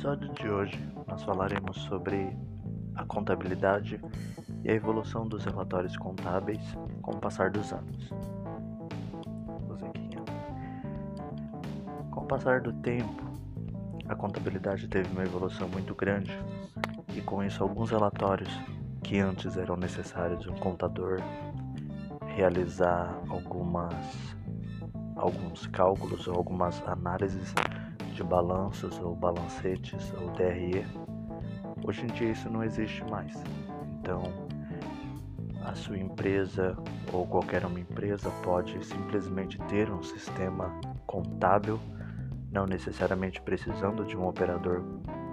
episódio de hoje nós falaremos sobre a contabilidade e a evolução dos relatórios contábeis com o passar dos anos. Com o passar do tempo, a contabilidade teve uma evolução muito grande e com isso alguns relatórios que antes eram necessários um contador realizar algumas alguns cálculos ou algumas análises de balanços ou balancetes ou DRE. Hoje em dia isso não existe mais. Então, a sua empresa ou qualquer uma empresa pode simplesmente ter um sistema contábil, não necessariamente precisando de um operador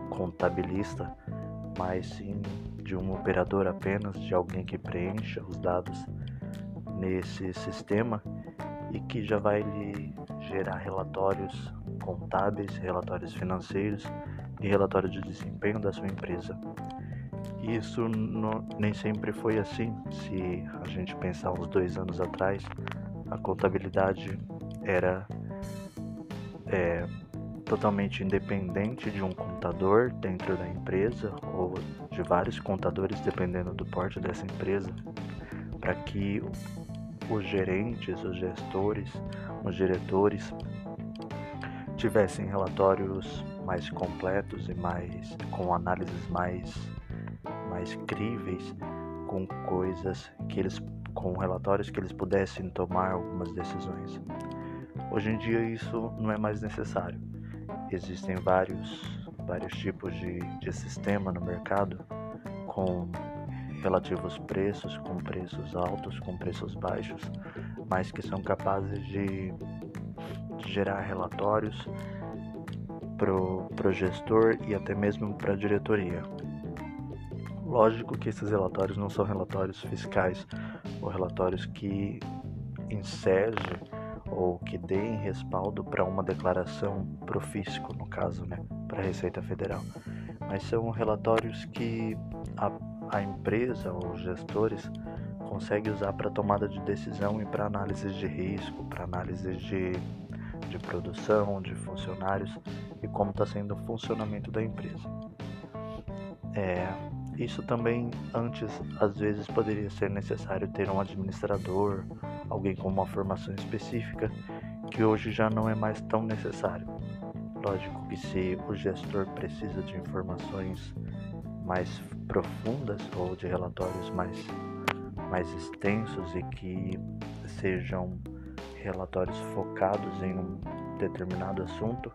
contabilista, mas sim de um operador apenas, de alguém que preencha os dados nesse sistema e que já vai lhe gerar relatórios contábeis, relatórios financeiros e relatório de desempenho da sua empresa. Isso não, nem sempre foi assim. Se a gente pensar uns dois anos atrás, a contabilidade era é, totalmente independente de um contador dentro da empresa ou de vários contadores, dependendo do porte dessa empresa, para que os gerentes, os gestores, os diretores tivessem relatórios mais completos e mais com análises mais mais críveis, com coisas que eles com relatórios que eles pudessem tomar algumas decisões. Hoje em dia isso não é mais necessário. Existem vários vários tipos de, de sistema no mercado com relativos preços, com preços altos, com preços baixos, mas que são capazes de, gerar relatórios para o gestor e até mesmo para a diretoria. Lógico que esses relatórios não são relatórios fiscais ou relatórios que ensejem ou que deem respaldo para uma declaração pro fisco, no caso, né, para a Receita Federal. Mas são relatórios que a a empresa ou os gestores conseguem usar para tomada de decisão e para análises de risco, para análises de, de produção, de funcionários e como está sendo o funcionamento da empresa. É, isso também antes às vezes poderia ser necessário ter um administrador, alguém com uma formação específica, que hoje já não é mais tão necessário. Lógico que se o gestor precisa de informações mais profundas ou de relatórios mais, mais extensos e que sejam relatórios focados em um determinado assunto,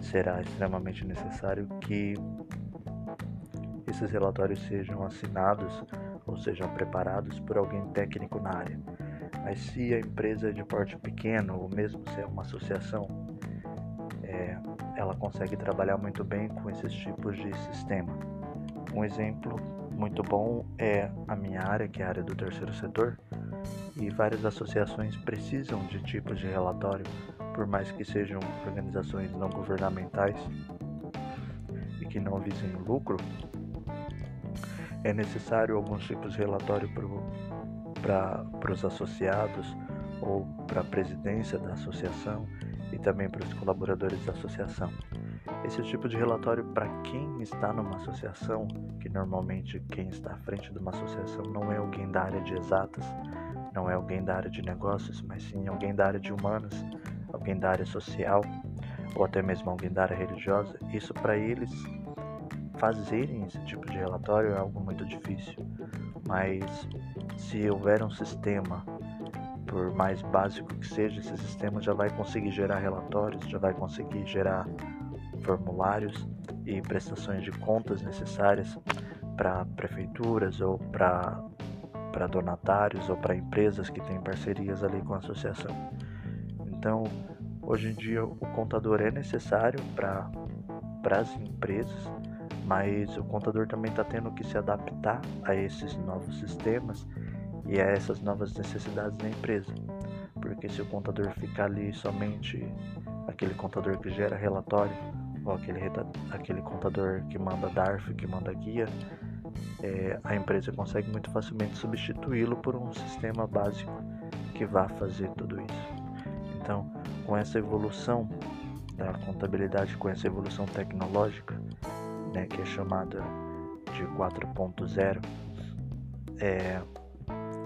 será extremamente necessário que esses relatórios sejam assinados ou sejam preparados por alguém técnico na área. Mas se a empresa é de porte pequeno ou mesmo se é uma associação, é, ela consegue trabalhar muito bem com esses tipos de sistema. Um exemplo muito bom é a minha área, que é a área do terceiro setor, e várias associações precisam de tipos de relatório, por mais que sejam organizações não governamentais e que não visem lucro, é necessário alguns tipos de relatório para os associados ou para a presidência da associação e também para os colaboradores da associação. Esse tipo de relatório para quem está numa associação, que normalmente quem está à frente de uma associação não é alguém da área de exatas, não é alguém da área de negócios, mas sim alguém da área de humanas, alguém da área social ou até mesmo alguém da área religiosa. Isso para eles fazerem esse tipo de relatório é algo muito difícil. Mas se houver um sistema por mais básico que seja, esse sistema já vai conseguir gerar relatórios, já vai conseguir gerar formulários e prestações de contas necessárias para prefeituras ou para para donatários ou para empresas que têm parcerias ali com a associação. Então, hoje em dia o contador é necessário para as empresas, mas o contador também está tendo que se adaptar a esses novos sistemas e a essas novas necessidades da empresa. Porque se o contador ficar ali somente aquele contador que gera relatório, ou aquele, aquele contador que manda DARF, que manda guia, é, a empresa consegue muito facilmente substituí-lo por um sistema básico que vá fazer tudo isso. Então, com essa evolução da contabilidade, com essa evolução tecnológica, né, que é chamada de 4.0, é,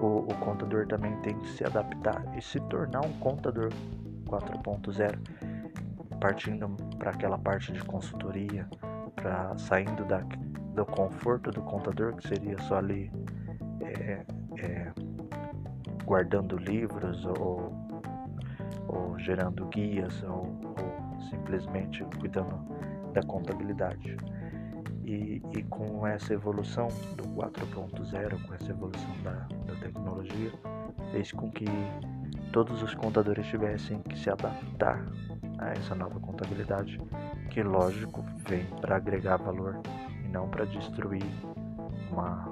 o, o contador também tem que se adaptar e se tornar um contador 4.0, partindo para aquela parte de consultoria, para saindo da, do conforto do contador, que seria só ali é, é, guardando livros ou, ou gerando guias ou, ou simplesmente cuidando da contabilidade. E, e, com essa evolução do 4.0, com essa evolução da, da tecnologia, fez com que todos os contadores tivessem que se adaptar a essa nova contabilidade, que lógico vem para agregar valor não para destruir uma,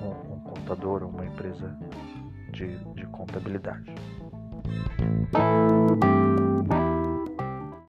um, um contador ou uma empresa de, de contabilidade.